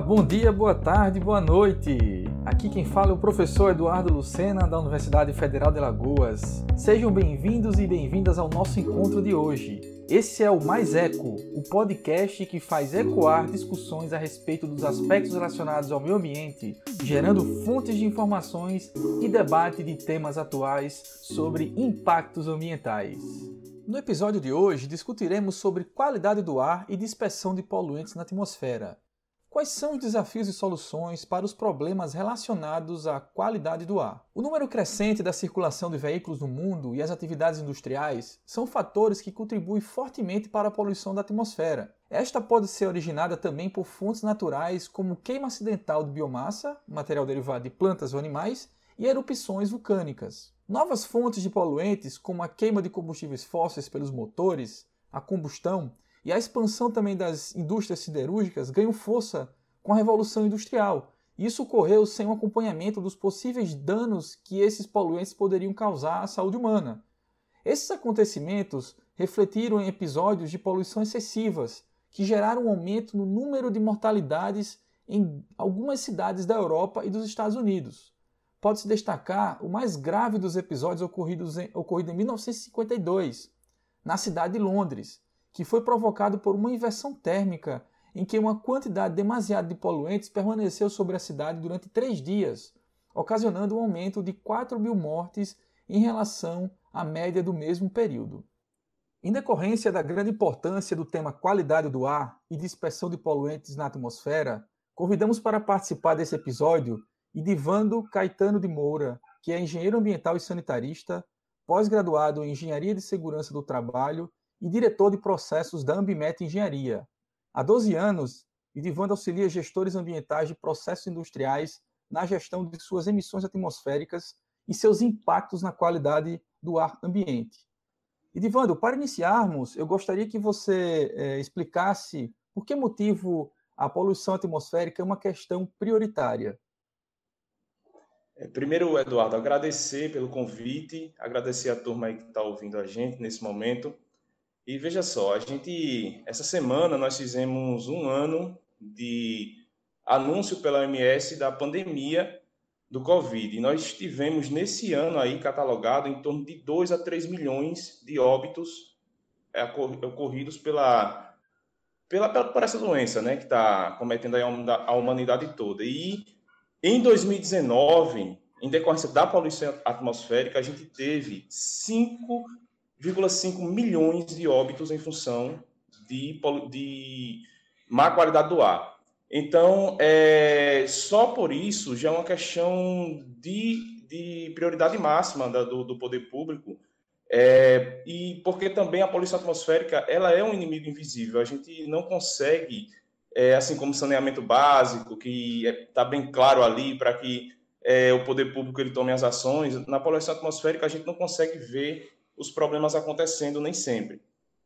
Bom dia, boa tarde, boa noite. Aqui quem fala é o professor Eduardo Lucena, da Universidade Federal de Lagoas. Sejam bem-vindos e bem-vindas ao nosso encontro de hoje. Esse é o Mais Eco, o podcast que faz ecoar discussões a respeito dos aspectos relacionados ao meio ambiente, gerando fontes de informações e debate de temas atuais sobre impactos ambientais. No episódio de hoje discutiremos sobre qualidade do ar e dispersão de poluentes na atmosfera. Quais são os desafios e soluções para os problemas relacionados à qualidade do ar? O número crescente da circulação de veículos no mundo e as atividades industriais são fatores que contribuem fortemente para a poluição da atmosfera. Esta pode ser originada também por fontes naturais como queima acidental de biomassa, material derivado de plantas ou animais, e erupções vulcânicas. Novas fontes de poluentes, como a queima de combustíveis fósseis pelos motores, a combustão e a expansão também das indústrias siderúrgicas ganham força com a Revolução Industrial. Isso ocorreu sem o acompanhamento dos possíveis danos que esses poluentes poderiam causar à saúde humana. Esses acontecimentos refletiram em episódios de poluição excessivas, que geraram um aumento no número de mortalidades em algumas cidades da Europa e dos Estados Unidos. Pode-se destacar o mais grave dos episódios ocorridos em, ocorrido em 1952, na cidade de Londres, que foi provocado por uma inversão térmica em que uma quantidade demasiada de poluentes permaneceu sobre a cidade durante três dias, ocasionando um aumento de 4 mil mortes em relação à média do mesmo período. Em decorrência da grande importância do tema qualidade do ar e dispersão de poluentes na atmosfera, convidamos para participar desse episódio Idivando Caetano de Moura, que é engenheiro ambiental e sanitarista, pós-graduado em Engenharia de Segurança do Trabalho e diretor de processos da Ambimet Engenharia. Há 12 anos, Idivando auxilia gestores ambientais de processos industriais na gestão de suas emissões atmosféricas e seus impactos na qualidade do ar ambiente. Edivando, para iniciarmos, eu gostaria que você é, explicasse por que motivo a poluição atmosférica é uma questão prioritária. É, primeiro, Eduardo, agradecer pelo convite, agradecer a turma que está ouvindo a gente nesse momento. E veja só, a gente essa semana nós fizemos um ano de anúncio pela OMS da pandemia do Covid. E nós tivemos nesse ano aí catalogado em torno de 2 a 3 milhões de óbitos é, ocorridos pela, pela, pela por essa doença, né, que está cometendo a humanidade toda. E em 2019, em decorrência da poluição atmosférica, a gente teve 5 1,5 milhões de óbitos em função de, de má qualidade do ar. Então, é, só por isso já é uma questão de, de prioridade máxima da, do, do, poder público, é, e porque também a poluição atmosférica ela é um inimigo invisível. A gente não consegue, é, assim como saneamento básico, que está é, bem claro ali para que é, o poder público ele tome as ações, na poluição atmosférica a gente não consegue ver os problemas acontecendo nem sempre.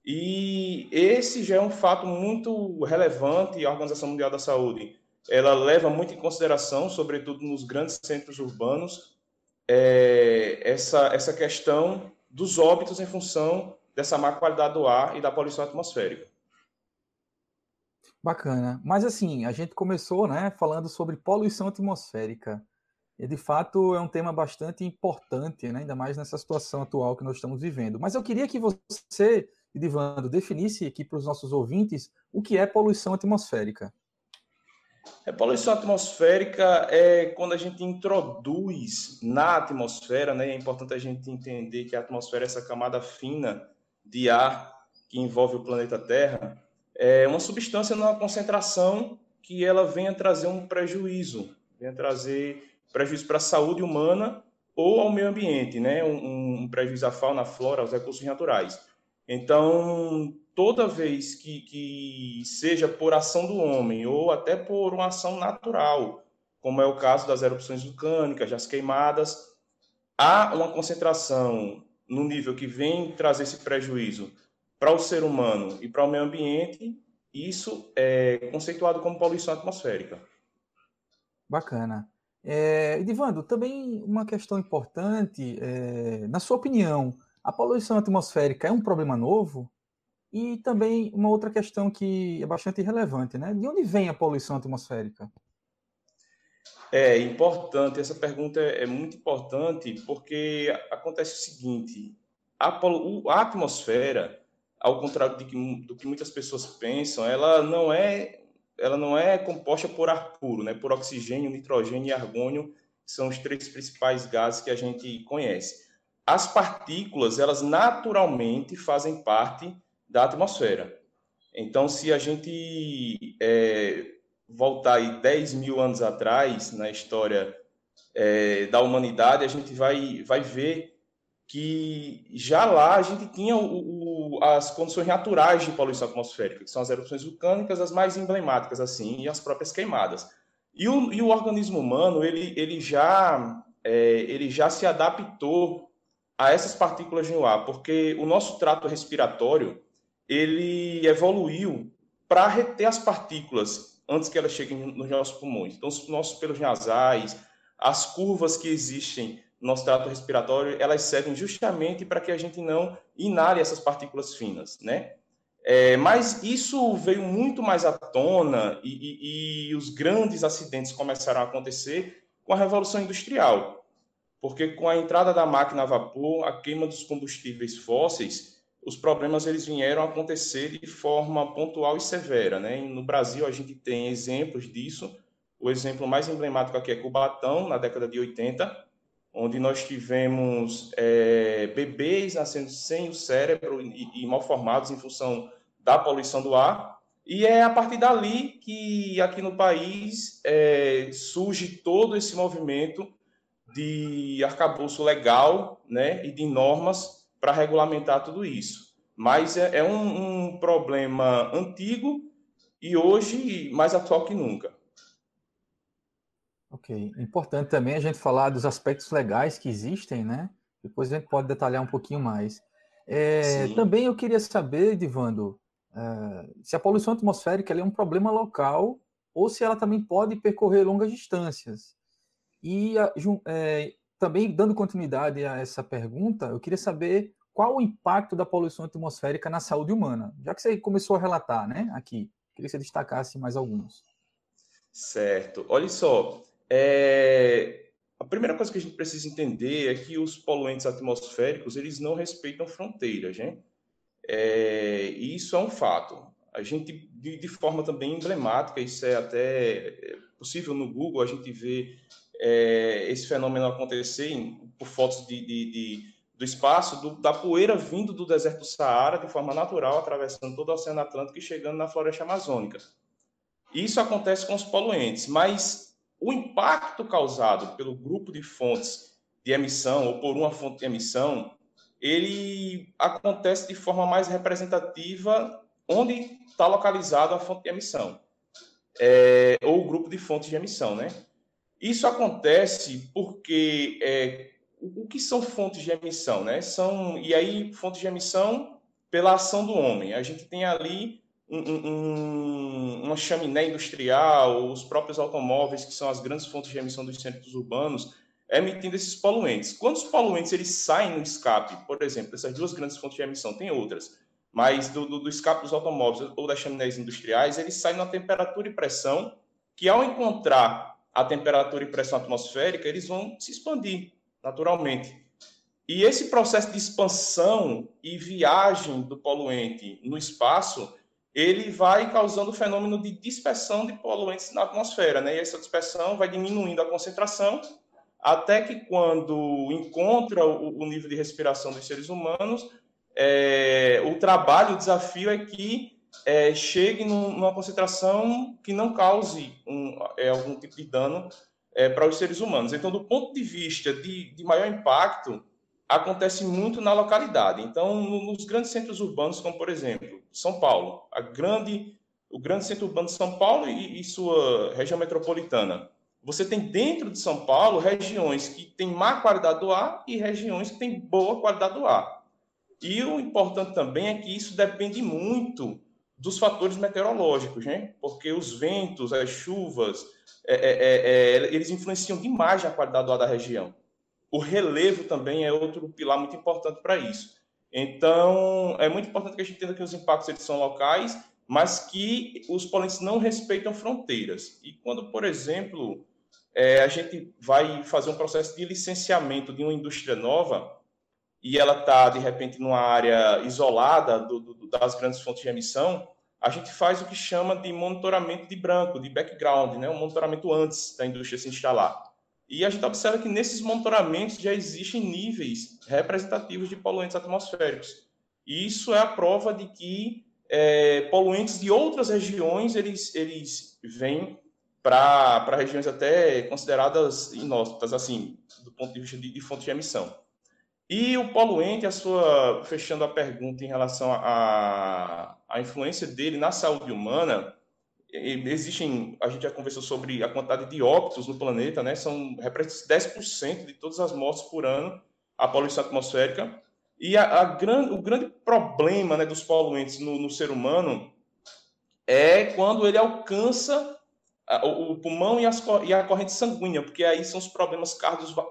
E esse já é um fato muito relevante, a Organização Mundial da Saúde ela leva muito em consideração, sobretudo nos grandes centros urbanos, é, essa, essa questão dos óbitos em função dessa má qualidade do ar e da poluição atmosférica. Bacana. Mas assim, a gente começou né, falando sobre poluição atmosférica. E de fato é um tema bastante importante, né? ainda mais nessa situação atual que nós estamos vivendo. Mas eu queria que você, Edivando, definisse aqui para os nossos ouvintes o que é poluição atmosférica. É, poluição atmosférica é quando a gente introduz na atmosfera, né? É importante a gente entender que a atmosfera é essa camada fina de ar que envolve o planeta Terra, é uma substância numa concentração que ela venha trazer um prejuízo, venha trazer prejuízo para a saúde humana ou ao meio ambiente, né? Um, um, prejuízo à fauna, à flora, aos recursos naturais. Então, toda vez que, que seja por ação do homem ou até por uma ação natural, como é o caso das erupções vulcânicas, das queimadas, há uma concentração no nível que vem trazer esse prejuízo para o ser humano e para o meio ambiente, isso é conceituado como poluição atmosférica. Bacana. É, Edivando, também uma questão importante, é, na sua opinião, a poluição atmosférica é um problema novo? E também uma outra questão que é bastante relevante, né? De onde vem a poluição atmosférica? É importante, essa pergunta é muito importante porque acontece o seguinte: a, a atmosfera, ao contrário que, do que muitas pessoas pensam, ela não é ela não é composta por ar puro, né? Por oxigênio, nitrogênio e argônio, são os três principais gases que a gente conhece. As partículas, elas naturalmente fazem parte da atmosfera. Então, se a gente é, voltar aí 10 mil anos atrás, na história é, da humanidade, a gente vai, vai ver que já lá a gente tinha o, o, as condições naturais de poluição atmosférica, que são as erupções vulcânicas, as mais emblemáticas, assim, e as próprias queimadas. E o, e o organismo humano, ele, ele, já, é, ele já se adaptou a essas partículas no ar, porque o nosso trato respiratório, ele evoluiu para reter as partículas antes que elas cheguem nos nossos pulmões. Então, os nossos pelos nasais, as curvas que existem nosso trato respiratório, elas servem justamente para que a gente não inale essas partículas finas, né? É, mas isso veio muito mais à tona e, e, e os grandes acidentes começaram a acontecer com a Revolução Industrial. Porque com a entrada da máquina a vapor, a queima dos combustíveis fósseis, os problemas eles vieram a acontecer de forma pontual e severa. Né? no Brasil, a gente tem exemplos disso. O exemplo mais emblemático aqui é Cubatão, na década de 80, onde nós tivemos é, bebês nascendo sem o cérebro e, e mal formados em função da poluição do ar. E é a partir dali que aqui no país é, surge todo esse movimento de arcabouço legal né, e de normas para regulamentar tudo isso. Mas é, é um, um problema antigo e hoje mais atual que nunca. Ok. Importante também a gente falar dos aspectos legais que existem, né? Depois a gente pode detalhar um pouquinho mais. É, também eu queria saber, Divando, é, se a poluição atmosférica é um problema local ou se ela também pode percorrer longas distâncias. E é, também, dando continuidade a essa pergunta, eu queria saber qual o impacto da poluição atmosférica na saúde humana, já que você começou a relatar, né, aqui. Queria que você destacasse mais alguns. Certo. Olha só, é... a primeira coisa que a gente precisa entender é que os poluentes atmosféricos, eles não respeitam fronteiras, né? É... E isso é um fato. A gente, de, de, forma também emblemática, isso é até possível no Google, a gente vê é, esse fenômeno acontecer em, por fotos de, de, de, do espaço, do, da poeira vindo do deserto Saara de forma natural, atravessando todo o Oceano Atlântico e chegando na floresta amazônica. Isso acontece com os poluentes, mas o impacto causado pelo grupo de fontes de emissão ou por uma fonte de emissão, ele acontece de forma mais representativa onde está localizado a fonte de emissão, é, ou o grupo de fontes de emissão, né? Isso acontece porque é, o que são fontes de emissão, né? São e aí fontes de emissão pela ação do homem. A gente tem ali um, um, uma chaminé industrial, os próprios automóveis que são as grandes fontes de emissão dos centros urbanos, emitindo esses poluentes. Quando os poluentes eles saem no escape, por exemplo, essas duas grandes fontes de emissão, tem outras, mas do, do, do escape dos automóveis ou das chaminés industriais, eles saem na temperatura e pressão que ao encontrar a temperatura e pressão atmosférica, eles vão se expandir naturalmente. E esse processo de expansão e viagem do poluente no espaço, ele vai causando o fenômeno de dispersão de poluentes na atmosfera, né? E essa dispersão vai diminuindo a concentração, até que quando encontra o, nível de respiração dos seres humanos, é, o trabalho, o desafio é que é, chegue numa concentração que não cause um, é, algum tipo de dano é, para os seres humanos. Então, do ponto de vista de, de maior impacto, acontece muito na localidade. Então, no, nos grandes centros urbanos, como por exemplo São Paulo, a grande, o grande centro urbano de São Paulo e, e sua região metropolitana. Você tem dentro de São Paulo regiões que têm má qualidade do ar e regiões que têm boa qualidade do ar. E o importante também é que isso depende muito dos fatores meteorológicos, né? Porque os ventos, as chuvas, é, é, é, é, eles influenciam demais na qualidade do ar da região. O relevo também é outro pilar muito importante para isso. Então, é muito importante que a gente entenda que os impactos eles são locais, mas que os poluentes não respeitam fronteiras. E quando, por exemplo, é, a gente vai fazer um processo de licenciamento de uma indústria nova e ela está, de repente, numa área isolada do, do, das grandes fontes de emissão, a gente faz o que chama de monitoramento de branco, de background, né? um monitoramento antes da indústria se instalar. E a gente observa que nesses monitoramentos já existem níveis representativos de poluentes atmosféricos. E isso é a prova de que é, poluentes de outras regiões eles, eles vêm para regiões até consideradas inóspitas, assim, do ponto de vista de, de fonte de emissão. E o poluente, a sua, fechando a pergunta em relação à influência dele na saúde humana, existem, a gente já conversou sobre a quantidade de óbitos no planeta, né? São 10% de todas as mortes por ano a poluição atmosférica. E a, a gran, o grande problema né, dos poluentes no, no ser humano é quando ele alcança o pulmão e, as, e, a corrente sanguínea, porque aí são os problemas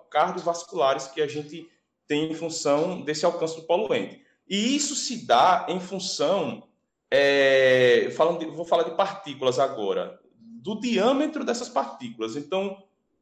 cardiovasculares que a gente tem em função desse alcance do poluente. E isso se dá em função, é, falando de, vou falar de partículas agora, do diâmetro dessas partículas. Então,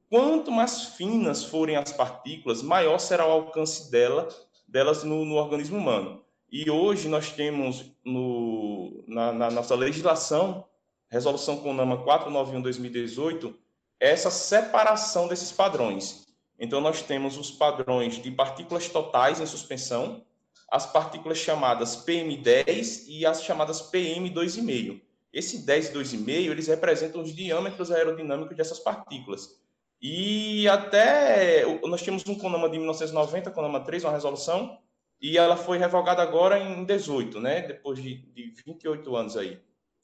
quanto mais finas forem as partículas, maior será o alcance dela, delas no, no organismo humano. E hoje nós temos no, na, na nossa legislação Resolução CONAMA 491-2018, essa separação desses padrões. Então, nós temos os padrões de partículas totais em suspensão, as partículas chamadas PM10 e as chamadas PM2,5. Esse 10 e 2,5, eles representam os diâmetros aerodinâmicos dessas partículas. E até nós tínhamos um CONAMA de 1990, CONAMA 3, uma resolução, e ela foi revogada agora em 18, né? Depois de, de 28 anos aí,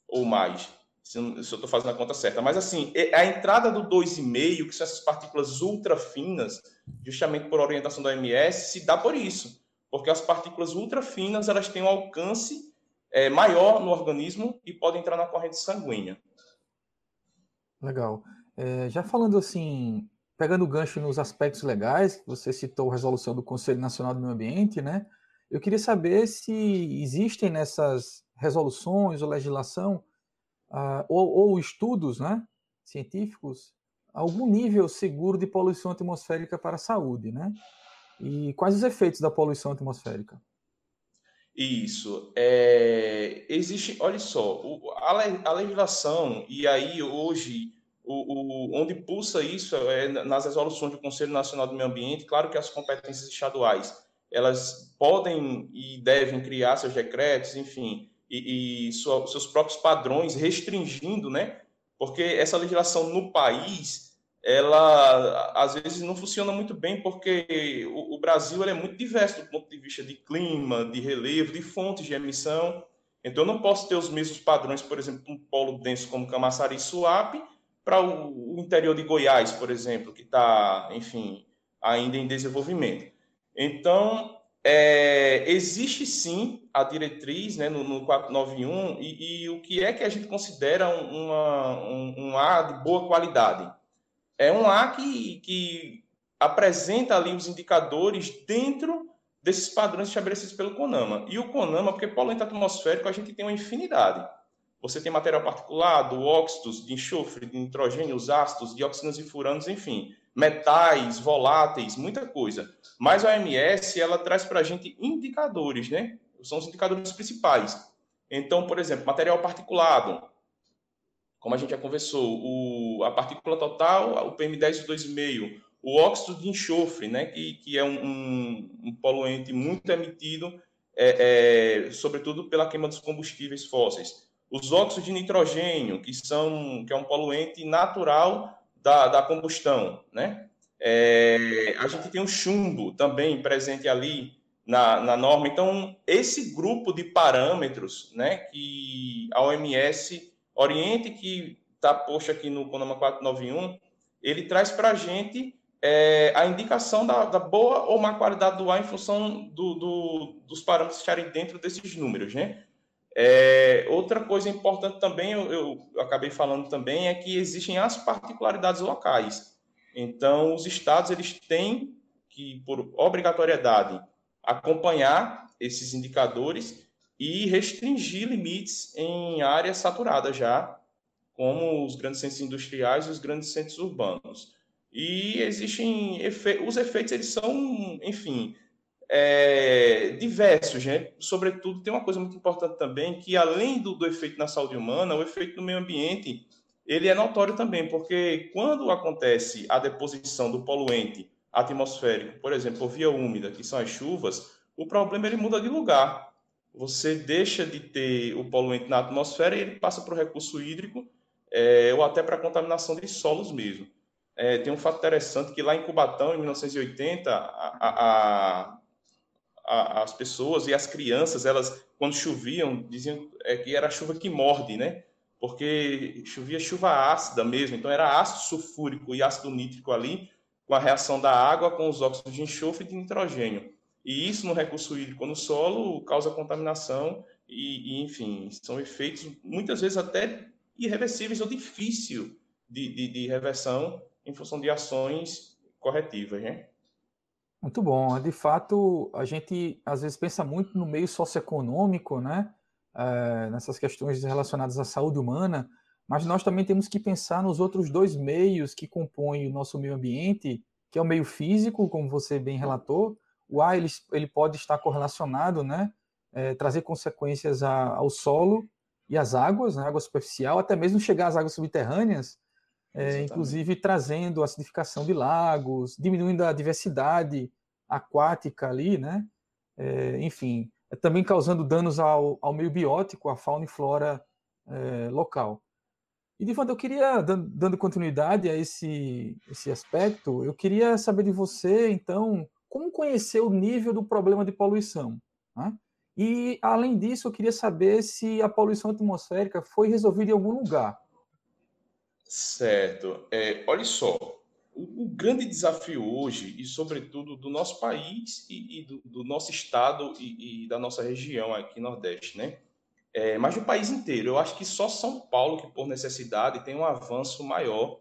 ou mais se eu estou fazendo a conta certa. Mas, assim, a entrada do 2,5, que são essas partículas ultra finas, justamente por orientação da OMS, se dá por isso. Porque as partículas ultra finas, elas têm um alcance é, maior no organismo e podem entrar na corrente sanguínea. Legal. É, já falando assim, pegando gancho nos aspectos legais, você citou a resolução do Conselho Nacional do Meio Ambiente, né? Eu queria saber se existem nessas resoluções ou legislação uh, ou, ou, estudos né, científicos, algum nível seguro de poluição atmosférica para a saúde, né? E quais os efeitos da poluição atmosférica? Isso. É, existe, olha só, a, legislação, e aí hoje, o, o, onde pulsa isso é nas resoluções do Conselho Nacional do Meio Ambiente, claro que as competências estaduais, elas podem e devem criar seus decretos, enfim, e, e sua, seus próprios padrões, restringindo, né? Porque essa legislação no país, ela às vezes não funciona muito bem, porque o, o Brasil é muito diverso do ponto de vista de clima, de relevo, de fontes de emissão. Então, eu não posso ter os mesmos padrões, por exemplo, um polo denso como Camaçari e Suape, para o, o interior de Goiás, por exemplo, que está, enfim, ainda em desenvolvimento. Então, é, existe sim a diretriz né, no, no 491 e, e, o que é que a gente considera uma, um, um ar de boa qualidade? É um ar que, que apresenta ali os indicadores dentro desses padrões estabelecidos pelo CONAMA. E o CONAMA, porque poluente atmosférico a gente tem uma infinidade. Você tem material particulado, óxidos de enxofre, de nitrogênio, os ácidos, dioxinas e furanos, enfim metais, voláteis, muita coisa. Mas a OMS, ela traz para a gente indicadores, né? São os indicadores principais. Então, por exemplo, material particulado, como a gente já conversou, o, a partícula total, o PM10 2,5, o óxido de enxofre, né, que, que é um, um, um poluente muito emitido, é, é, sobretudo pela queima dos combustíveis fósseis. Os óxidos de nitrogênio, que, são, que é um poluente natural da, da combustão, né? É, a gente tem o chumbo também presente ali na, na norma. Então, esse grupo de parâmetros, né, que a OMS oriente, que está posto aqui no CONAMA 491, ele traz para a gente é, a indicação da, da, boa ou má qualidade do ar em função do, do, dos parâmetros estarem dentro desses números, né? É, outra coisa importante também, eu, eu, acabei falando também, é que existem as particularidades locais. Então, os estados eles têm que, por obrigatoriedade, acompanhar esses indicadores e restringir limites em áreas saturadas já, como os grandes centros industriais e os grandes centros urbanos. E existem efe... os efeitos, eles são, enfim, é, diversos, né? Sobretudo, tem uma coisa muito importante também, que além do, do efeito na saúde humana, o efeito no meio ambiente, ele é notório também, porque quando acontece a deposição do poluente atmosférico, por exemplo, via úmida, que são as chuvas, o problema ele muda de lugar. Você deixa de ter o poluente na atmosfera e ele passa para o recurso hídrico é, ou até para a contaminação de solos mesmo. É, tem um fato interessante que lá em Cubatão, em 1980, a, a, a, as pessoas e as crianças, elas, quando choviam, diziam é, que era chuva que morde, né? Porque chovia chuva ácida mesmo, então era ácido sulfúrico e ácido nítrico ali, com a reação da água com os óxidos de enxofre e de nitrogênio. E isso no recurso hídrico no solo causa contaminação e, e enfim, são efeitos muitas vezes até irreversíveis ou difícil de, de, de reversão em função de ações corretivas, né? Muito bom. De fato, a gente às vezes pensa muito no meio socioeconômico, né? É, nessas questões relacionadas à saúde humana, mas nós também temos que pensar nos outros dois meios que compõem o nosso meio ambiente, que é o meio físico, como você bem relatou. O ar ele, ele pode estar correlacionado, né? É, trazer consequências a, ao solo e às águas, né? água superficial, até mesmo chegar às águas subterrâneas, é, inclusive trazendo acidificação de lagos, diminuindo a diversidade aquática ali, né? É, enfim, também causando danos ao, ao meio biótico, à fauna e flora é, local. E, Divanda, eu queria, dando continuidade a esse, esse aspecto, eu queria saber de você, então, como conhecer o nível do problema de poluição? Né? E, além disso, eu queria saber se a poluição atmosférica foi resolvida em algum lugar. Certo. É, olha só, o, o, grande desafio hoje, e sobretudo do nosso país e, e do, do, nosso estado e, e, da nossa região aqui Nordeste, né? é, mas do país inteiro. Eu acho que só São Paulo, que por necessidade tem um avanço maior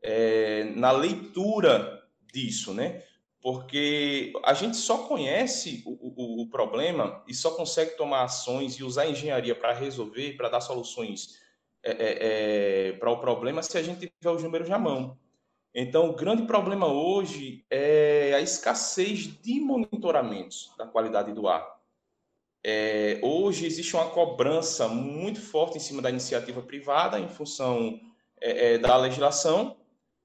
é, na leitura disso, né? Porque a gente só conhece o, o, o problema e só consegue tomar ações e usar a engenharia para resolver, para dar soluções é, é, é, para o problema se a gente tiver os números na mão. Então, o grande problema hoje é a escassez de monitoramentos da qualidade do ar. É, hoje existe uma cobrança muito forte em cima da iniciativa privada em função é, é, da legislação,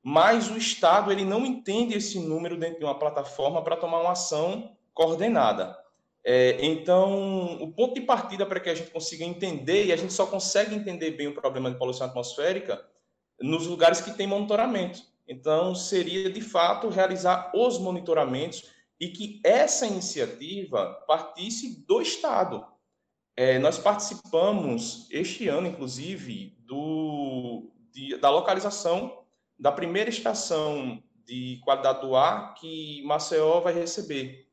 mas o Estado ele não entende esse número dentro de uma plataforma para tomar uma ação coordenada. É, então, o ponto de partida para que a gente consiga entender, e a gente só consegue entender bem o problema de poluição atmosférica nos lugares que tem monitoramento. Então, seria de fato realizar os monitoramentos e que essa iniciativa partisse do Estado. É, nós participamos este ano, inclusive, do, de, da localização da primeira estação de qualidade do ar que Maceió vai receber.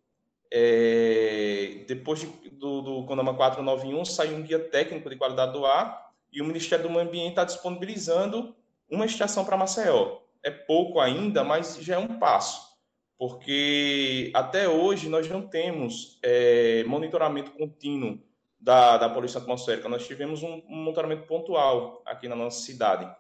É, depois de, do, do CONAMA 491, saiu um guia técnico de qualidade do ar e o Ministério do Meio Ambiente está disponibilizando uma estação para Maceió. É pouco ainda, mas já é um passo porque até hoje nós não temos é, monitoramento contínuo da, da poluição atmosférica. Nós tivemos um, um, monitoramento pontual aqui na nossa cidade.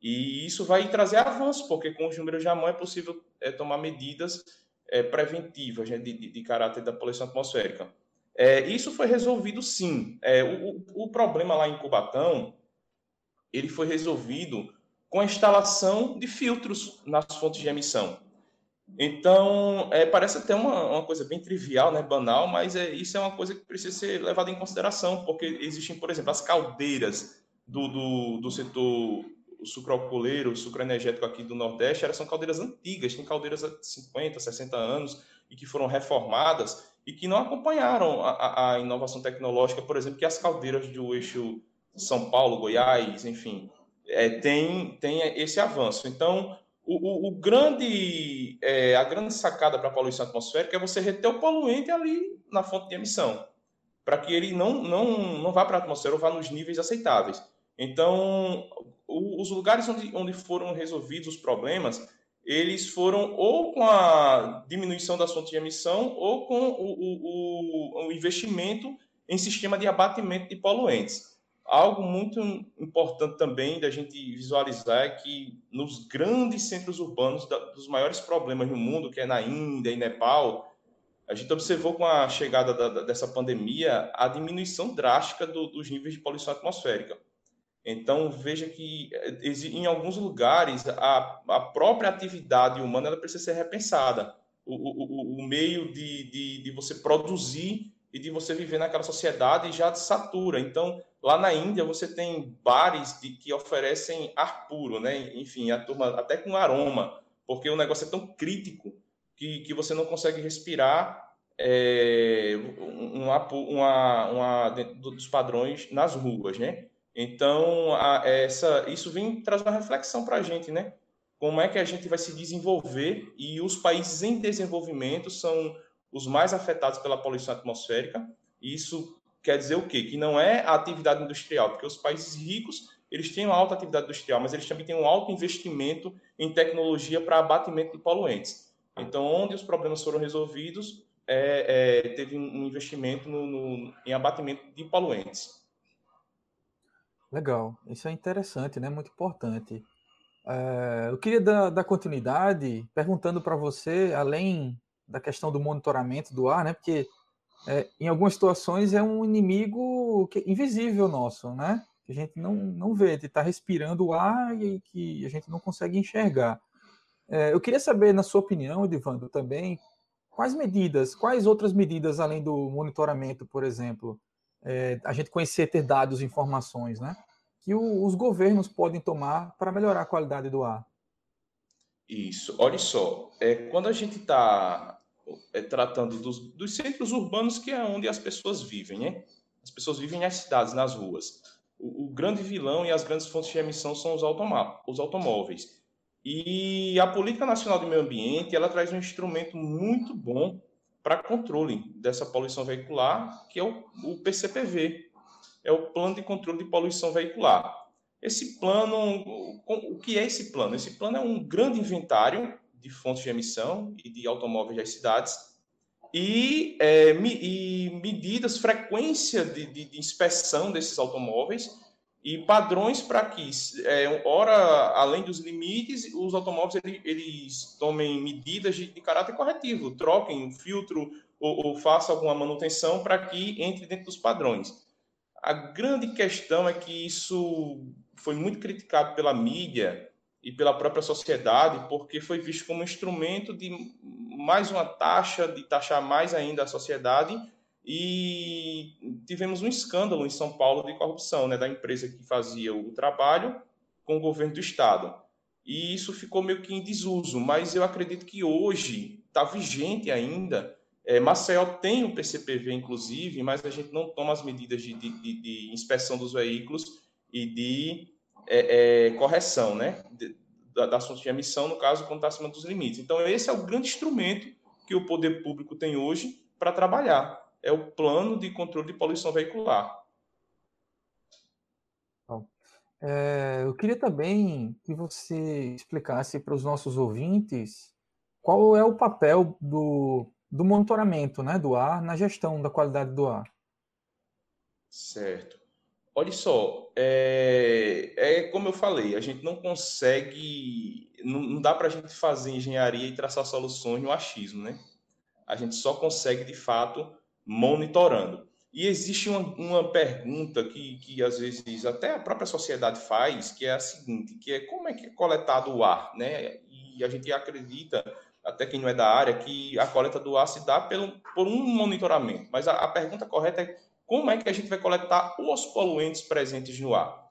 E isso vai trazer avanço, porque com os números de mão é possível é, tomar medidas é, preventivas né, de, de, caráter da poluição atmosférica. É, isso foi resolvido sim. É, o, o problema lá em Cubatão, ele foi resolvido com a instalação de filtros nas fontes de emissão. Então, é, parece até uma, uma coisa bem trivial, né, banal, mas é, isso é uma coisa que precisa ser levada em consideração, porque existem, por exemplo, as caldeiras do, do, do setor sucroalcooleiro, sucroenergético aqui do Nordeste, elas são caldeiras antigas, tem caldeiras há 50, 60 anos, e que foram reformadas e que não acompanharam a, a inovação tecnológica, por exemplo, que as caldeiras do eixo São Paulo, Goiás, enfim, é, tem, tem esse avanço. Então, o, o, o grande, é, a grande sacada para a poluição atmosférica é você reter o poluente ali na fonte de emissão, para que ele não, não, não vá para a atmosfera ou vá nos níveis aceitáveis. Então, o, os lugares onde, onde foram resolvidos os problemas, eles foram ou com a diminuição das fontes de emissão ou com o, o, o investimento em sistema de abatimento de poluentes. Algo muito importante também da gente visualizar é que nos grandes centros urbanos da, dos maiores problemas no mundo, que é na Índia e Nepal, a gente observou com a chegada da, da, dessa pandemia a diminuição drástica do, dos níveis de poluição atmosférica. Então, veja que eh, em alguns lugares a, a própria atividade humana ela precisa ser repensada. O, o, o meio de, de, de, você produzir e de você viver naquela sociedade já satura. Então, lá na Índia, você tem bares de, que oferecem ar puro, né? enfim, a turma até com aroma, porque o negócio é tão crítico que, que você não consegue respirar é, uma, uma, uma, dos padrões nas ruas, né? Então, a, essa, isso vem trazer uma reflexão para a gente, né? Como é que a gente vai se desenvolver e os países em desenvolvimento são os mais afetados pela poluição atmosférica. E isso quer dizer o quê? Que não é a atividade industrial, porque os países ricos eles têm uma alta atividade industrial, mas eles também têm um alto investimento em tecnologia para abatimento de poluentes. Então, onde os problemas foram resolvidos, é, é, teve um investimento no, no, em abatimento de poluentes. Legal, isso é interessante, né? Muito importante. É, eu queria dar, dar continuidade perguntando para você, além da questão do monitoramento do ar, né? Porque é, em algumas situações é um inimigo que, invisível nosso, né? Que a gente não, não vê, de estar tá respirando o ar e que a gente não consegue enxergar. É, eu queria saber, na sua opinião, Edivando, também, quais medidas, quais outras medidas além do monitoramento, por exemplo, é, a gente conhecer, ter dados, informações, né? Que o, os governos podem tomar para melhorar a qualidade do ar. Isso. Olha só, é, quando a gente está é, tratando dos, dos, centros urbanos, que é onde as pessoas vivem, né? As pessoas vivem nas cidades, nas ruas. O, o grande vilão e as grandes fontes de emissão são os, os automóveis. E a Política Nacional de Meio Ambiente, ela traz um instrumento muito bom para controle dessa poluição veicular, que é o, o PCPV, é o Plano de Controle de Poluição Veicular. Esse plano, o que é esse plano? Esse plano é um grande inventário de fontes de emissão e de automóveis das cidades e, é, e medidas, frequência de, de, de, inspeção desses automóveis e padrões para que, é, ora, além dos limites, os automóveis eles, eles tomem medidas de, de, caráter corretivo, troquem o filtro ou, ou façam alguma manutenção para que entre dentro dos padrões. A grande questão é que isso foi muito criticado pela mídia e pela própria sociedade, porque foi visto como um instrumento de mais uma taxa, de taxar mais ainda a sociedade, e tivemos um escândalo em São Paulo de corrupção, né, da empresa que fazia o trabalho com o governo do estado. E isso ficou meio que em desuso, mas eu acredito que hoje está vigente ainda. É, Maceió tem o PCPV, inclusive, mas a gente não toma as medidas de, de, de inspeção dos veículos e de é, é, correção né, da, da de emissão, no caso, quando está acima dos limites. Então, esse é o grande instrumento que o poder público tem hoje para trabalhar. É o plano de controle de poluição veicular. É, eu queria também que você explicasse para os nossos ouvintes qual é o papel do, do monitoramento né, do ar na gestão da qualidade do ar. Certo. Olha só, é, é como eu falei, a gente não consegue, não, não dá para a gente fazer engenharia e traçar soluções no achismo, né? A gente só consegue, de fato, monitorando. E existe uma, uma pergunta que, que, às vezes, até a própria sociedade faz, que é a seguinte, que é como é que é coletado o ar, né? E a gente acredita, até quem não é da área, que a coleta do ar se dá pelo, por um monitoramento. Mas a, a pergunta correta é como é que a gente vai coletar os poluentes presentes no ar?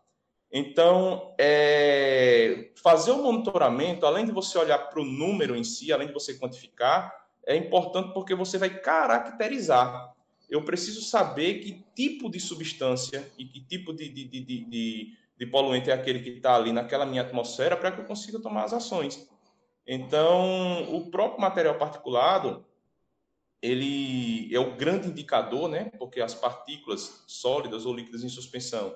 Então, é, fazer o monitoramento, além de você olhar para o número em si, além de você quantificar, é importante porque você vai caracterizar. Eu preciso saber que tipo de substância e que tipo de, de, de, de, de poluente é aquele que está ali naquela minha atmosfera para que eu consiga tomar as ações. Então, o próprio material particulado, ele é o grande indicador, né? Porque as partículas sólidas ou líquidas em suspensão,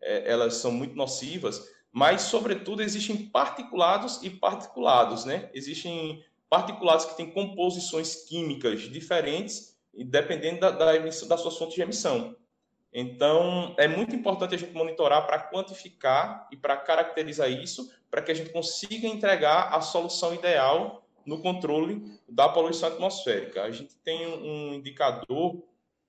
é, elas são muito nocivas, mas, sobretudo, existem particulados e particulados, né? Existem particulados que têm composições químicas diferentes, dependendo da, da, emissão, das suas fontes de emissão. Então, é muito importante a gente monitorar para quantificar e para caracterizar isso, para que a gente consiga entregar a solução ideal no controle da poluição atmosférica. A gente tem um indicador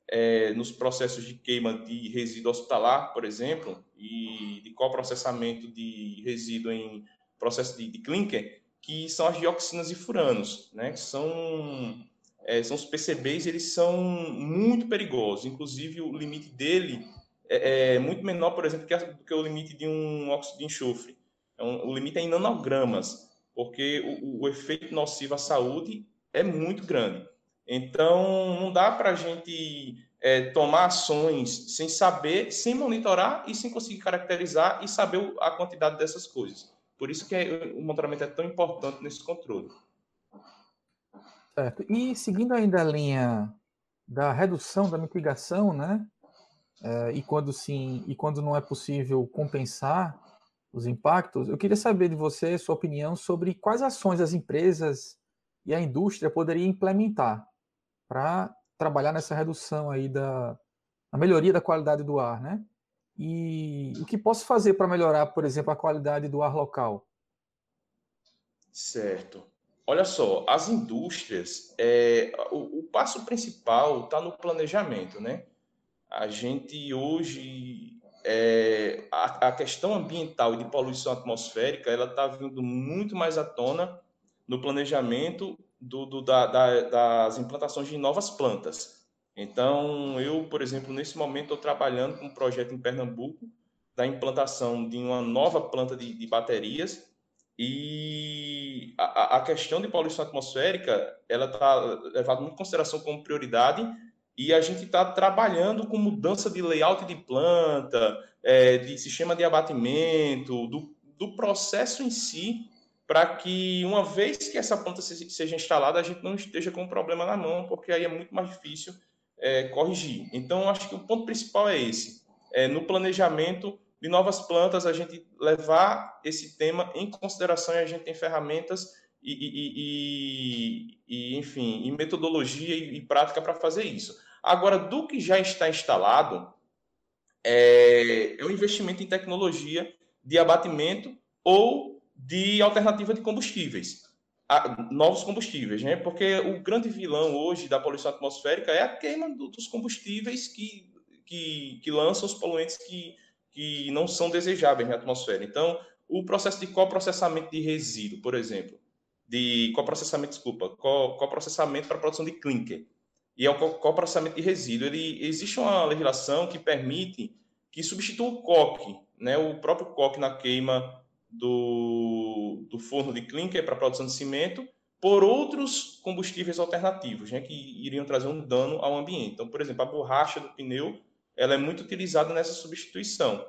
é, nos processos de queima de resíduo hospitalar, por exemplo, e de coprocessamento de resíduo em processo de, de clinker, que são as dioxinas e furanos, né? Que são, é, são os PCBs, eles são muito perigosos. Inclusive, o limite dele é, é muito menor, por exemplo, que, do que o limite de um óxido de enxofre. Então, o limite é em nanogramas, porque o, o efeito nocivo à saúde é muito grande. Então, não dá para a gente é, tomar ações sem saber, sem monitorar e sem conseguir caracterizar e saber a quantidade dessas coisas. Por isso que é, o monitoramento é tão importante nesse controle. Certo. E seguindo ainda a linha da redução, da mitigação, né? É, e quando sim, e quando não é possível compensar os impactos, eu queria saber de você sua opinião sobre quais ações as empresas e a indústria poderiam implementar para trabalhar nessa redução aí da melhoria da qualidade do ar, né? E o que posso fazer para melhorar, por exemplo, a qualidade do ar local? Certo. Olha só, as indústrias, é, o, o passo principal está no planejamento, né? A gente hoje, é, a, a, questão ambiental e de poluição atmosférica, ela está vindo muito mais à tona no planejamento do, do, da, da, das implantações de novas plantas. Então, eu, por exemplo, nesse momento estou trabalhando com um projeto em Pernambuco da implantação de uma nova planta de, de baterias. E a, a, questão de poluição atmosférica ela está levada muito em consideração como prioridade. E a gente está trabalhando com mudança de layout de planta, é, de sistema de abatimento, do, do processo em si para que uma vez que essa planta seja instalada, a gente não esteja com um problema na mão, porque aí é muito mais difícil é, corrigir. Então, acho que o ponto principal é esse. É, no planejamento de novas plantas, a gente levar esse tema em consideração e a gente tem ferramentas e, e, e, e enfim, e metodologia e, prática para fazer isso. Agora, do que já está instalado, é, é o investimento em tecnologia de abatimento ou de alternativa de combustíveis, novos combustíveis, né? Porque o grande vilão hoje da poluição atmosférica é a queima dos combustíveis que, que, que lançam os poluentes que, que não são desejáveis na atmosfera. Então, o processo de coprocessamento de resíduo, por exemplo, de coprocessamento, desculpa, coprocessamento para a produção de clinker, e é o coprocessamento de resíduo. Ele, existe uma legislação que permite que substitua o coque, né, o próprio coque na queima do, do forno de clinker para a produção de cimento por outros combustíveis alternativos, né, que iriam trazer um dano ao ambiente. Então, por exemplo, a borracha do pneu ela é muito utilizada nessa substituição.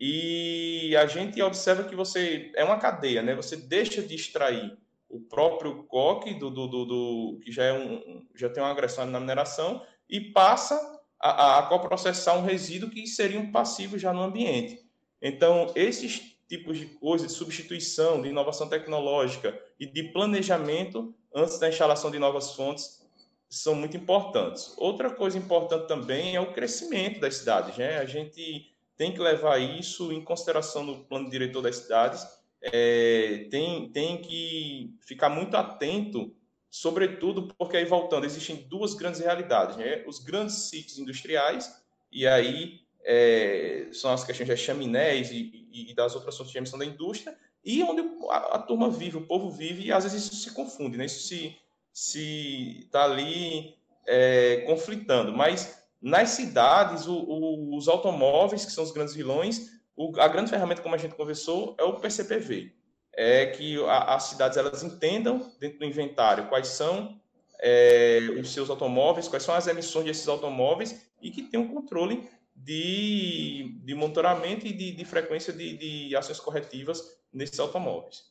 E a gente observa que você é uma cadeia, né? Você deixa de extrair o próprio coque do, do, do, do que já é um já tem uma agressão na mineração e passa a, a coprocessar um resíduo que seria um passivo já no ambiente. Então, esses tipos de coisas, de substituição, de inovação tecnológica e de planejamento antes da instalação de novas fontes são muito importantes. Outra coisa importante também é o crescimento das cidades. Né? A gente tem que levar isso em consideração no plano diretor das cidades, é, tem, tem que ficar muito atento, sobretudo porque aí voltando, existem duas grandes realidades, né? os grandes sítios industriais, e aí é, são as questões das chaminés e, e, das outras fontes de emissão da indústria, e onde a, a, turma vive, o povo vive, e às vezes isso se confunde, né? isso se está ali é, conflitando. Mas nas cidades, o, o, os automóveis, que são os grandes vilões, o, a grande ferramenta, como a gente conversou, é o PCPV. É que a, as cidades elas entendam dentro do inventário quais são é, os seus automóveis, quais são as emissões desses automóveis e que tenham um controle de, de monitoramento e de, de frequência de, de, ações corretivas nesses automóveis.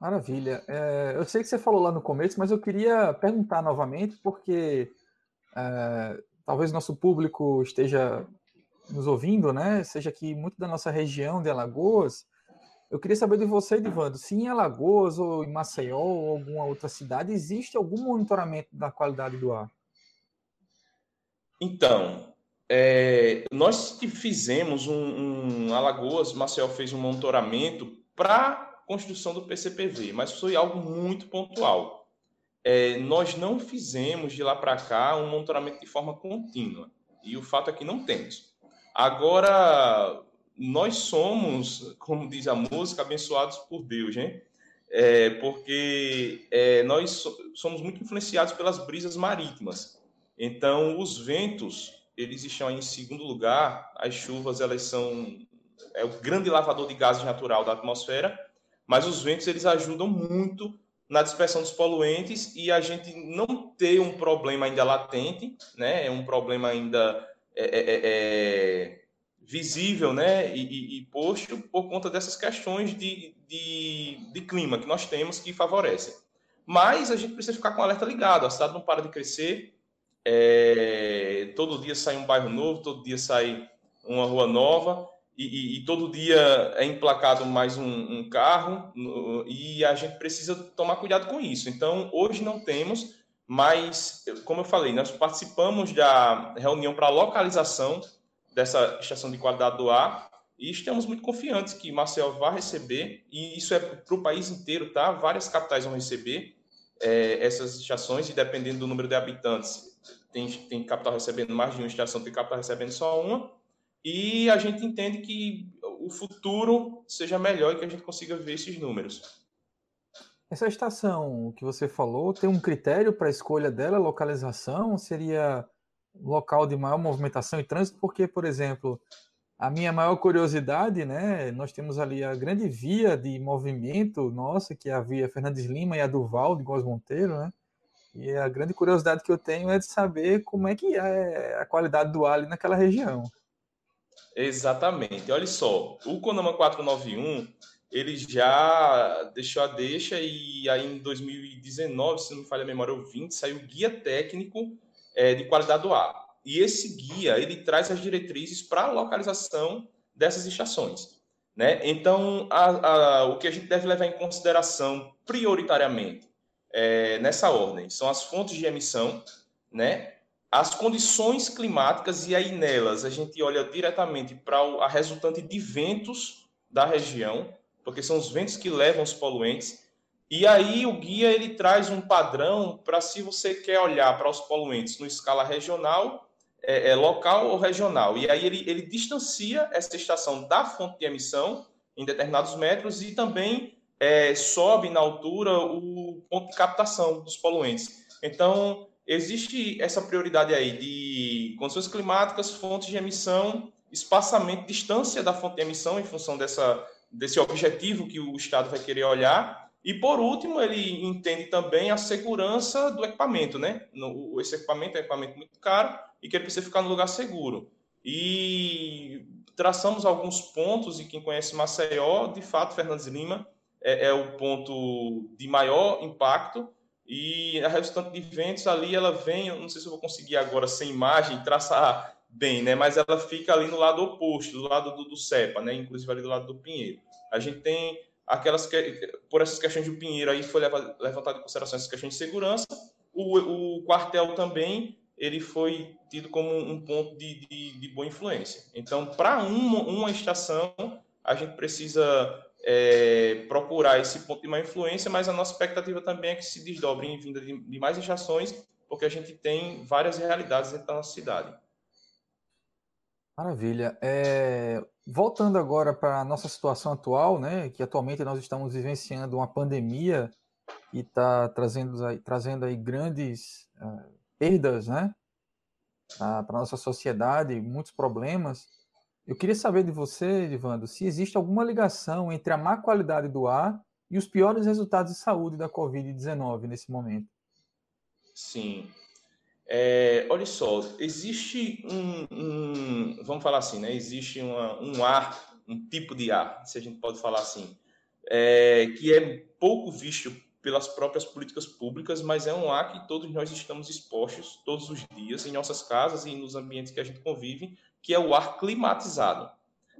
Maravilha. É, eu sei que você falou lá no começo, mas eu queria perguntar novamente, porque é, talvez nosso público esteja nos ouvindo, né, seja aqui muito da nossa região de Alagoas, eu queria saber de você, Edivando, se em Alagoas ou em Maceió ou alguma outra cidade existe algum monitoramento da qualidade do ar? Então, é, nós fizemos um, um, Alagoas, Maceió fez um monitoramento para construção do PCPV, mas foi algo muito pontual. É, nós não fizemos de lá para cá um monitoramento de forma contínua, e o fato é que não temos. Agora, nós somos, como diz a música, abençoados por Deus, né? É, porque é, nós somos muito influenciados pelas brisas marítimas. Então, os ventos, eles estão em segundo lugar, as chuvas, elas são é o grande lavador de gases natural da atmosfera, mas os ventos, eles ajudam muito na dispersão dos poluentes e a gente não ter um problema ainda latente, né? É um problema ainda é, é, é, é visível né, e, e, e, posto por conta dessas questões de, de, de, clima que nós temos que favorecem. Mas a gente precisa ficar com o alerta ligado, a cidade não para de crescer, é, todo dia sai um bairro novo, todo dia sai uma rua nova, e, e todo dia é emplacado mais um, um carro, e a gente precisa tomar cuidado com isso. Então, hoje não temos, mas, como eu falei, nós participamos da reunião para localização dessa estação de qualidade do ar e estamos muito confiantes que Maceió vai receber, e isso é para o país inteiro, tá? Várias capitais vão receber é, essas estações, e dependendo do número de habitantes, tem, tem capital recebendo mais de uma estação, tem capital recebendo só uma, e a gente entende que o futuro seja melhor e que a gente consiga ver esses números. Essa estação que você falou, tem um critério para a escolha dela, localização? Seria local de maior movimentação e trânsito, porque, por exemplo, a minha maior curiosidade, né, nós temos ali a grande via de movimento nossa, que é a via Fernandes Lima e a Duval de Góes Monteiro, né? E a grande curiosidade que eu tenho é de saber como é que é a qualidade do ar ali naquela região. Exatamente. Olha só, o Conama 491, ele já deixou a deixa e aí em 2019, se não me falha a memória, o 20, saiu guia técnico é, de qualidade do ar. E esse guia ele traz as diretrizes para a localização dessas estações. Né? Então, a, a, o que a gente deve levar em consideração prioritariamente é, nessa ordem são as fontes de emissão, né? as condições climáticas, e aí nelas a gente olha diretamente para a resultante de ventos da região, porque são os ventos que levam os poluentes, e aí o guia ele traz um padrão para se você quer olhar para os poluentes no escala regional, é, é, local ou regional. E aí ele, ele distancia essa estação da fonte de emissão em determinados metros e também é, sobe na altura o ponto de captação dos poluentes. Então, existe essa prioridade aí de condições climáticas, fontes de emissão, espaçamento, distância da fonte de emissão em função dessa, desse objetivo que o Estado vai querer olhar e por último, ele entende também a segurança do equipamento, né? Esse equipamento é um equipamento muito caro e que ele precisa ficar no lugar seguro. E traçamos alguns pontos, e quem conhece Maceió, de fato, Fernandes Lima é, é o ponto de maior impacto, e a resultante de ventos ali, ela vem, não sei se eu vou conseguir agora, sem imagem, traçar bem, né? Mas ela fica ali no lado oposto, do lado do, do CEPA, né? Inclusive ali do lado do Pinheiro. A gente tem aquelas que, por essas questões do Pinheiro aí foi levantado em consideração essas questões de segurança. O, o quartel também ele foi tido como um ponto de, de, de boa influência. Então, para uma, uma estação, a gente precisa é, procurar esse ponto de má influência, mas a nossa expectativa também é que se desdobre em vinda de, de mais estações, porque a gente tem várias realidades dentro da nossa cidade. Maravilha. É, voltando agora para a nossa situação atual, né, que atualmente nós estamos vivenciando uma pandemia que está trazendo, aí, trazendo aí grandes uh, perdas né, para a nossa sociedade, muitos problemas. Eu queria saber de você, Ivando, se existe alguma ligação entre a má qualidade do ar e os piores resultados de saúde da Covid-19 nesse momento. Sim, é, olha só, existe um, um, vamos falar assim, né? Existe uma, um ar, um tipo de ar, se a gente pode falar assim, é, que é pouco visto pelas próprias políticas públicas, mas é um ar que todos nós estamos expostos todos os dias em nossas casas e nos ambientes que a gente convive, que é o ar climatizado.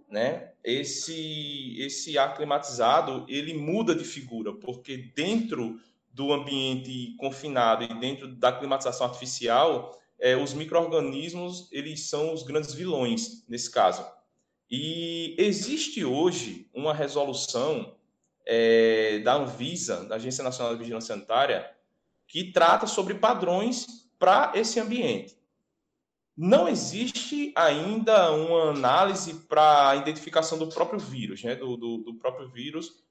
Né? Esse, esse ar climatizado ele muda de figura, porque dentro do ambiente confinado e dentro da climatização artificial, é, os micro-organismos eles são os grandes vilões nesse caso. E existe hoje uma resolução é, da Anvisa, da Agência Nacional de Vigilância Sanitária, que trata sobre padrões para esse ambiente. Não existe ainda uma análise para a identificação do próprio vírus, né, do, do, do próprio vírus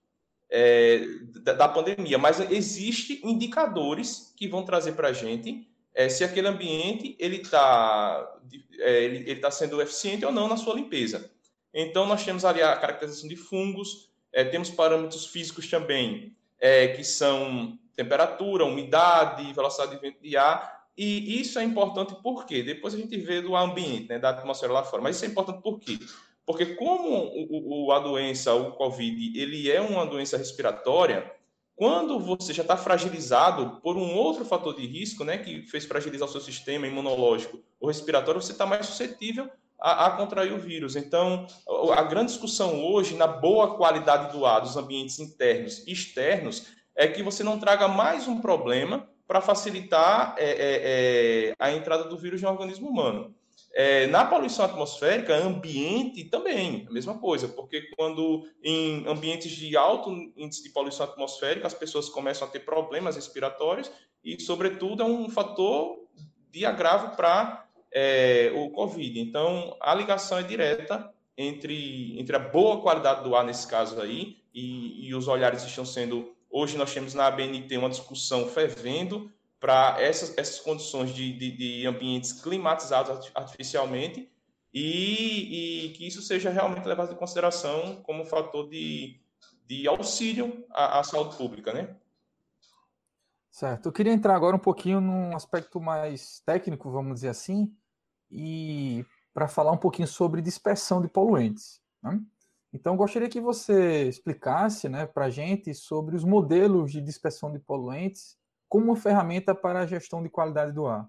é, da, da, pandemia, mas existe indicadores que vão trazer para a gente é, se aquele ambiente ele está é, ele, ele tá sendo eficiente ou não na sua limpeza. Então nós temos ali a caracterização de fungos, é, temos parâmetros físicos também, é, que são temperatura, umidade, velocidade de vento de ar, e isso é importante porque depois a gente vê do ambiente, né, da atmosfera lá fora. Mas isso é importante por quê? Porque como o, o, a doença, o COVID, ele é uma doença respiratória, quando você já está fragilizado por um outro fator de risco, né, que fez fragilizar o seu sistema imunológico ou respiratório, você está mais suscetível a, a, contrair o vírus. Então, a grande discussão hoje, na boa qualidade do ar, dos ambientes internos e externos, é que você não traga mais um problema para facilitar é, é, é, a entrada do vírus no organismo humano. É, na poluição atmosférica, ambiente também, a mesma coisa, porque quando em ambientes de alto índice de poluição atmosférica, as pessoas começam a ter problemas respiratórios e, sobretudo, é um fator de agravo para é, o Covid. Então, a ligação é direta entre, entre a boa qualidade do ar, nesse caso aí, e, e os olhares estão sendo. Hoje, nós temos na ABNT uma discussão fervendo para essas, essas condições de, de, de, ambientes climatizados artificialmente e, e, que isso seja realmente levado em consideração como um fator de, de auxílio à, à saúde pública, né? Certo. Eu queria entrar agora um pouquinho num aspecto mais técnico, vamos dizer assim, e para falar um pouquinho sobre dispersão de poluentes. Né? Então, gostaria que você explicasse né, para a gente sobre os modelos de dispersão de poluentes como uma ferramenta para a gestão de qualidade do ar.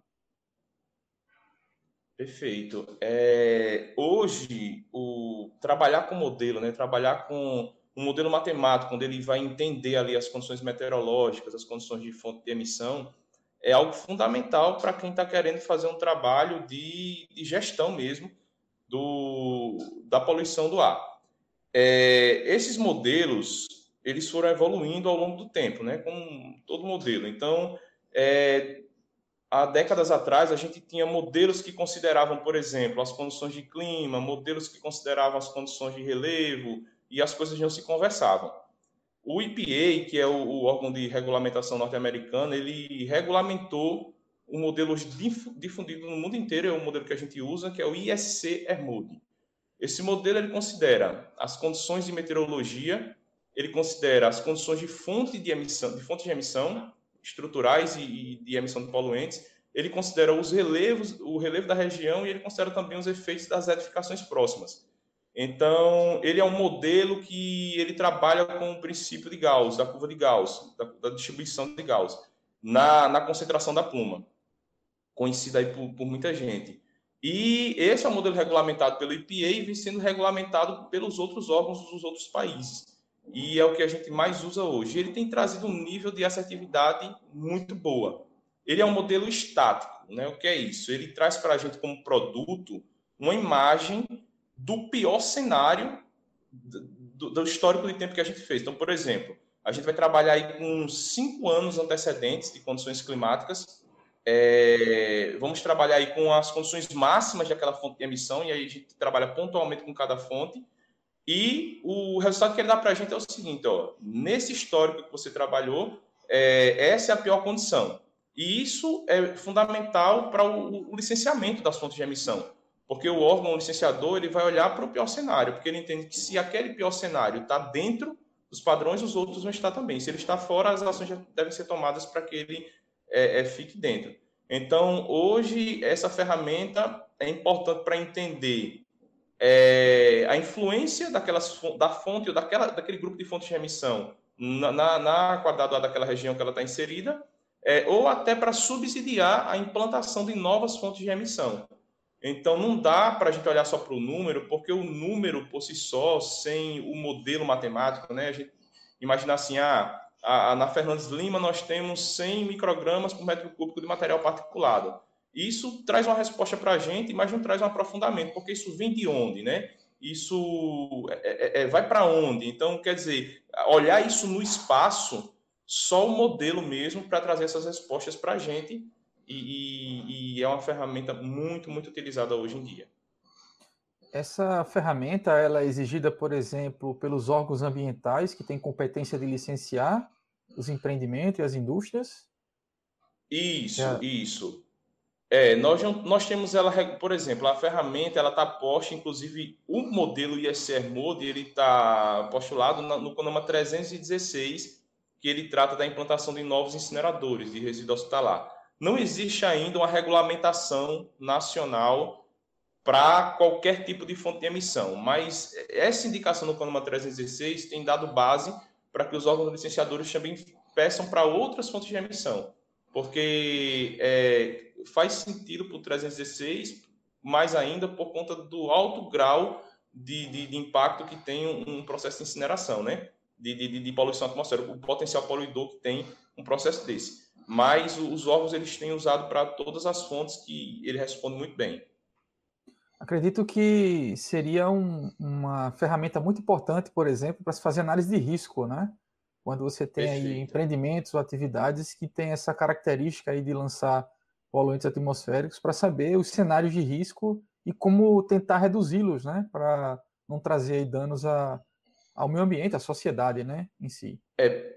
Perfeito. É, hoje, o trabalhar com modelo, né, trabalhar com um modelo matemático, onde ele vai entender ali as condições meteorológicas, as condições de fonte de emissão, é algo fundamental para quem está querendo fazer um trabalho de, de gestão mesmo do, da poluição do ar. É, esses modelos eles foram evoluindo ao longo do tempo, né, como todo modelo. Então, é, há décadas atrás, a gente tinha modelos que consideravam, por exemplo, as condições de clima, modelos que consideravam as condições de relevo, e as coisas não se conversavam. O EPA, que é o, o órgão de regulamentação norte-americano, ele regulamentou o modelo difundido no mundo inteiro, é o modelo que a gente usa, que é o ISC ERMOD. Esse modelo ele considera as condições de meteorologia, ele considera as condições de fonte de emissão, de fontes de emissão estruturais e, e de emissão de poluentes, ele considera os relevos, o relevo da região e ele considera também os efeitos das edificações próximas. Então, ele é um modelo que ele trabalha com o princípio de Gauss, da curva de Gauss, da, da distribuição de Gauss, na, na, concentração da pluma, conhecida aí por, por, muita gente. E esse é o modelo regulamentado pelo IPA e vem sendo regulamentado pelos outros órgãos dos outros países. E é o que a gente mais usa hoje. Ele tem trazido um nível de assertividade muito boa. Ele é um modelo estático, né? O que é isso? Ele traz para a gente como produto uma imagem do pior cenário do, do, histórico de tempo que a gente fez. Então, por exemplo, a gente vai trabalhar aí com cinco anos antecedentes de condições climáticas. É, vamos trabalhar aí com as condições máximas daquela fonte de emissão, e aí a gente trabalha pontualmente com cada fonte. E o resultado que ele dá para a gente é o seguinte: ó, nesse histórico que você trabalhou, é, essa é a pior condição. E isso é fundamental para o, o licenciamento das fontes de emissão. Porque o órgão licenciador ele vai olhar para o pior cenário, porque ele entende que se aquele pior cenário está dentro dos padrões, os outros vão estar também. Se ele está fora, as ações devem ser tomadas para que ele é, é, fique dentro. Então, hoje, essa ferramenta é importante para entender é, a influência daquelas, da fonte ou daquela, daquele grupo de fontes de emissão na, na, na daquela região que ela está inserida, é, ou até para subsidiar a implantação de novas fontes de emissão. Então, não dá para a gente olhar só para o número, porque o número por si só, sem o modelo matemático, né? A gente imaginar assim, ah, a, a, na Fernandes Lima nós temos 100 microgramas por metro cúbico de material particulado. Isso traz uma resposta para a gente, mas não traz um aprofundamento, porque isso vem de onde, né? Isso é, é, é vai para onde? Então, quer dizer, olhar isso no espaço, só o modelo mesmo para trazer essas respostas para a gente, e, e, e é uma ferramenta muito, muito utilizada hoje em dia. Essa ferramenta ela é exigida, por exemplo, pelos órgãos ambientais que têm competência de licenciar os empreendimentos e as indústrias? Isso, é. isso. É, nós, nós temos ela, por exemplo, a ferramenta ela está posta, inclusive o modelo ISR Mode ele está postulado no Conama 316, que ele trata da implantação de novos incineradores de resíduo hospitalar. Não existe ainda uma regulamentação nacional para qualquer tipo de fonte de emissão, mas essa indicação no Conama 316 tem dado base para que os órgãos licenciadores também peçam para outras fontes de emissão, porque é, faz sentido para o 316, mais ainda por conta do alto grau de, de, de impacto que tem um, um, processo de incineração, né? De, de, de poluição atmosférica, o potencial poluidor que tem um processo desse. Mas os órgãos eles têm usado para todas as fontes que ele responde muito bem. Acredito que seria um, uma ferramenta muito importante, por exemplo, para se fazer análise de risco, né? Quando você tem Perfeito. aí empreendimentos ou atividades que têm essa característica aí de lançar poluentes atmosféricos para saber os cenários de risco e como tentar reduzi-los, né, para não trazer danos a, ao meio ambiente, à sociedade, né, em si. É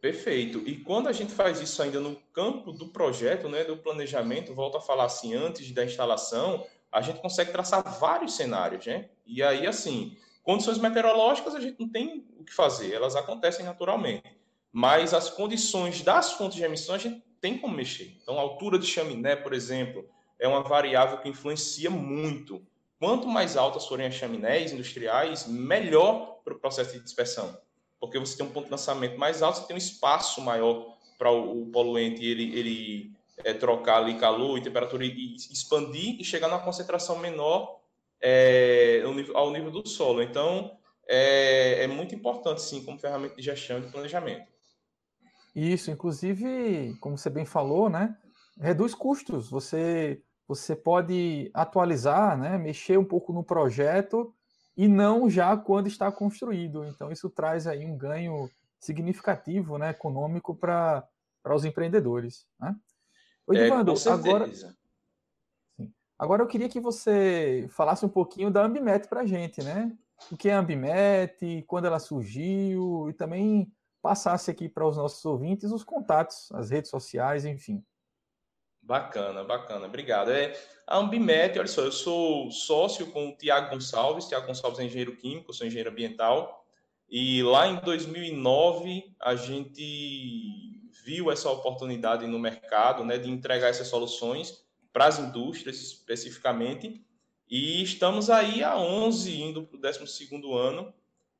perfeito. E quando a gente faz isso ainda no campo do projeto, né, do planejamento, volto a falar assim, antes da instalação, a gente consegue traçar vários cenários, né? E aí, assim, condições meteorológicas a gente não tem o que fazer, elas acontecem naturalmente. Mas as condições das fontes de emissão a gente tem como mexer. Então, a altura de chaminé, por exemplo, é uma variável que influencia muito. Quanto mais altas forem as chaminés industriais, melhor para o processo de dispersão. Porque você tem um ponto de lançamento mais alto, você tem um espaço maior para o, poluente ele, ele é, trocar ali calor e temperatura e, expandir e chegar numa concentração menor é, ao, nível, ao nível do solo. Então, é, é muito importante, sim, como ferramenta de gestão e planejamento. Isso, inclusive, como você bem falou, né, reduz custos. Você você pode atualizar, né, mexer um pouco no projeto e não já quando está construído. Então isso traz aí um ganho significativo, né, econômico para para os empreendedores, né? Oi, é, agora. Agora eu queria que você falasse um pouquinho da Ambimet para a gente, né? O que é a Ambimet, quando ela surgiu e também passasse aqui para os nossos ouvintes os contatos, as redes sociais, enfim. Bacana, bacana, obrigado. É, a Ambimet, olha só, eu sou sócio com o Tiago Gonçalves, Tiago Gonçalves é engenheiro químico, sou engenheiro ambiental, e lá em 2009 a gente viu essa oportunidade no mercado né, de entregar essas soluções para as indústrias especificamente, e estamos aí há 11, indo para o 12 ano,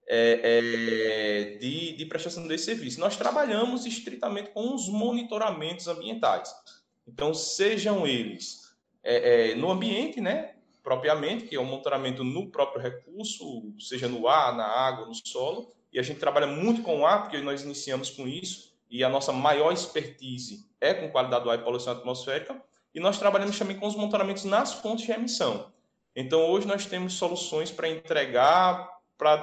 é, é, de, de, prestação desse serviço. Nós trabalhamos estritamente com os monitoramentos ambientais. Então, sejam eles é, é, no ambiente, né, propriamente, que é o monitoramento no próprio recurso, seja no ar, na água, no solo, e a gente trabalha muito com o ar, porque nós iniciamos com isso, e a nossa maior expertise é com qualidade do ar e poluição atmosférica, e nós trabalhamos também com os monitoramentos nas fontes de emissão. Então, hoje nós temos soluções para entregar para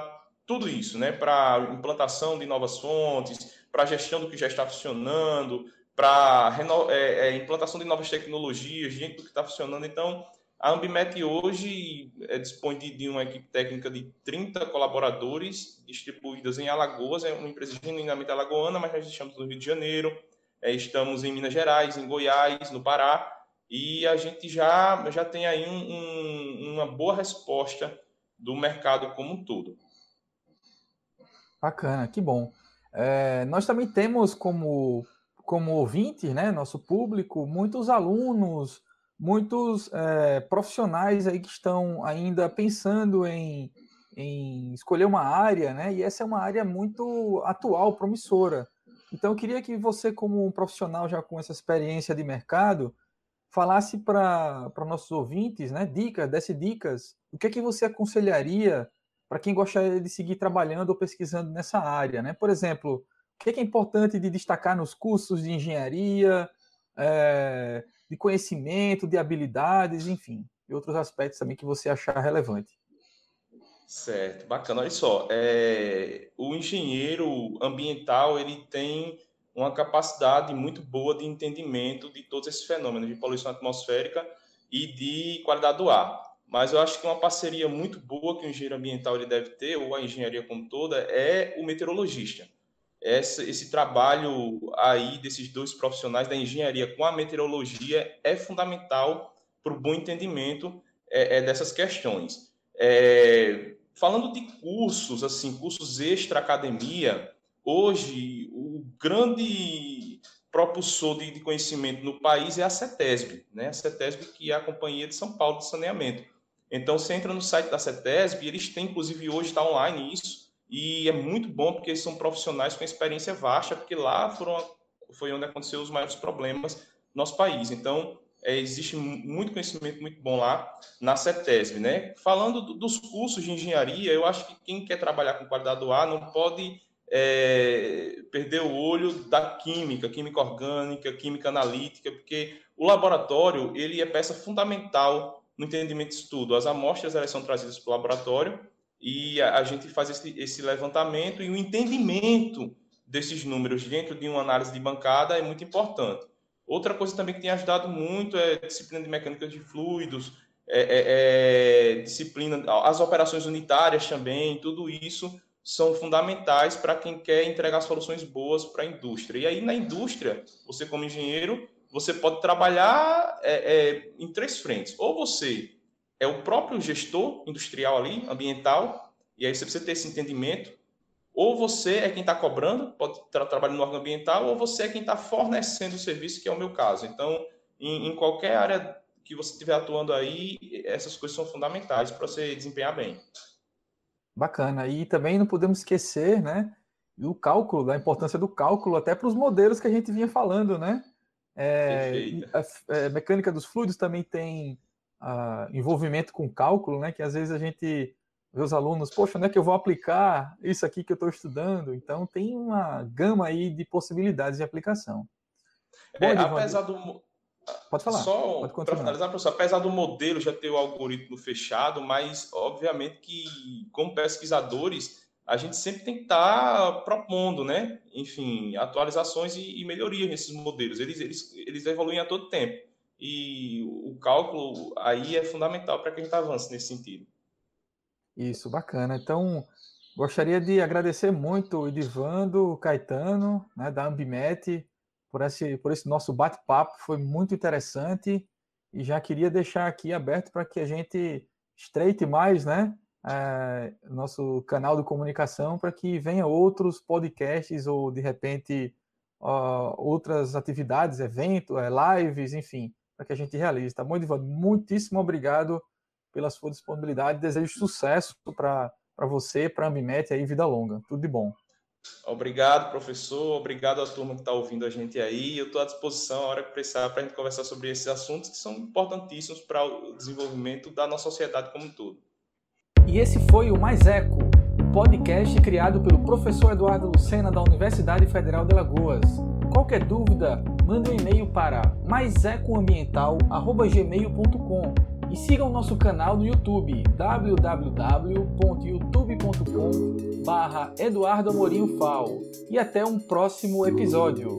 tudo isso, né, para implantação de novas fontes, para gestão do que já está funcionando, para é, é, implantação de novas tecnologias dentro do que está funcionando. Então, a Ambimet hoje é, dispõe de, de, uma equipe técnica de 30 colaboradores distribuídas em Alagoas, é uma empresa genuinamente alagoana, mas nós estamos no Rio de Janeiro, é, estamos em Minas Gerais, em Goiás, no Pará, e a gente já, já tem aí um, um, uma boa resposta do mercado como um todo. Bacana, que bom. É, nós também temos como, como ouvinte, né, nosso público, muitos alunos, muitos é, profissionais aí que estão ainda pensando em, em escolher uma área, né? E essa é uma área muito atual, promissora. Então, eu queria que você, como um profissional já com essa experiência de mercado, falasse para nossos ouvintes, né? Dicas, desse dicas. O que é que você aconselharia para quem gostaria de seguir trabalhando ou pesquisando nessa área, né? Por exemplo, o que é, que é importante de destacar nos cursos de engenharia, é, de conhecimento, de habilidades, enfim, e outros aspectos também que você achar relevante. Certo, bacana. Olha só, é, o engenheiro ambiental ele tem uma capacidade muito boa de entendimento de todos esses fenômenos de poluição atmosférica e de qualidade do ar. Mas eu acho que uma parceria muito boa que o engenheiro ambiental ele deve ter, ou a engenharia como toda, é o meteorologista. Esse, esse trabalho aí desses dois profissionais da engenharia com a meteorologia é fundamental para o bom entendimento é, é, dessas questões. É, falando de cursos, assim, cursos extra-academia, hoje o grande propulsor de, de, conhecimento no país é a CETESB, né? A CETESB que é a Companhia de São Paulo de Saneamento. Então, você entra no site da CETESB, eles têm, inclusive, hoje está online isso, e é muito bom porque são profissionais com experiência vasta, porque lá foram, foi onde aconteceu os maiores problemas no nosso país. Então, é, existe muito conhecimento muito bom lá na CETESB, né? Falando do, dos cursos de engenharia, eu acho que quem quer trabalhar com qualidade do ar não pode é, perder o olho da química, química orgânica, química analítica, porque o laboratório ele é peça fundamental no entendimento disso tudo. As amostras elas são trazidas para o laboratório e a, a gente faz esse, esse levantamento e o entendimento desses números dentro de uma análise de bancada é muito importante. Outra coisa também que tem ajudado muito é disciplina de mecânica de fluidos, é, é, é, disciplina, as operações unitárias também, tudo isso são fundamentais para quem quer entregar soluções boas para a indústria. E aí, na indústria, você, como engenheiro, você pode trabalhar é, é, em três frentes. Ou você é o próprio gestor industrial ali, ambiental, e aí você precisa ter esse entendimento ou você é quem está cobrando, pode estar trabalhando no órgão ambiental, ou você é quem está fornecendo o serviço, que é o meu caso. Então, em, em qualquer área que você estiver atuando aí, essas coisas são fundamentais para você desempenhar bem. Bacana. E também não podemos esquecer, né, do cálculo, da importância do cálculo até para os modelos que a gente vinha falando, né? É, a, a, é, mecânica dos fluidos também tem envolvimento com cálculo, né? Que às vezes a gente os alunos, poxa, onde é que eu vou aplicar isso aqui que eu estou estudando? Então, tem uma gama aí de possibilidades de aplicação. Bom, é, apesar do... Pode falar. Só para finalizar, professor, apesar do modelo já ter o algoritmo fechado, mas obviamente que, como pesquisadores, a gente sempre tem que estar tá propondo, né? Enfim, atualizações e, e melhorias nesses modelos. Eles, eles, eles evoluem a todo tempo. E o cálculo aí é fundamental para que a gente avance nesse sentido. Isso, bacana. Então, gostaria de agradecer muito o Edivando, o Caetano, né, da Ambimet, por esse, por esse nosso bate-papo, foi muito interessante e já queria deixar aqui aberto para que a gente estreite mais, né, é, nosso canal de comunicação para que venha outros podcasts ou de repente outras atividades, eventos, é, lives, enfim, para que a gente realize. Tá bom, Edivando? Muitíssimo obrigado pela sua disponibilidade. Desejo sucesso para você, para a Ambimet aí, vida longa. Tudo de bom. Obrigado, professor. Obrigado à turma que está ouvindo a gente aí. Eu estou à disposição a hora que precisar para a gente conversar sobre esses assuntos que são importantíssimos para o desenvolvimento da nossa sociedade como um todo. E esse foi o Mais Eco, podcast criado pelo professor Eduardo Lucena da Universidade Federal de Alagoas. Qualquer dúvida, mande um e-mail para maisecoambiental.gmail.com e sigam o nosso canal no YouTube www.youtube.com Eduardo Amorim Fal e até um próximo episódio.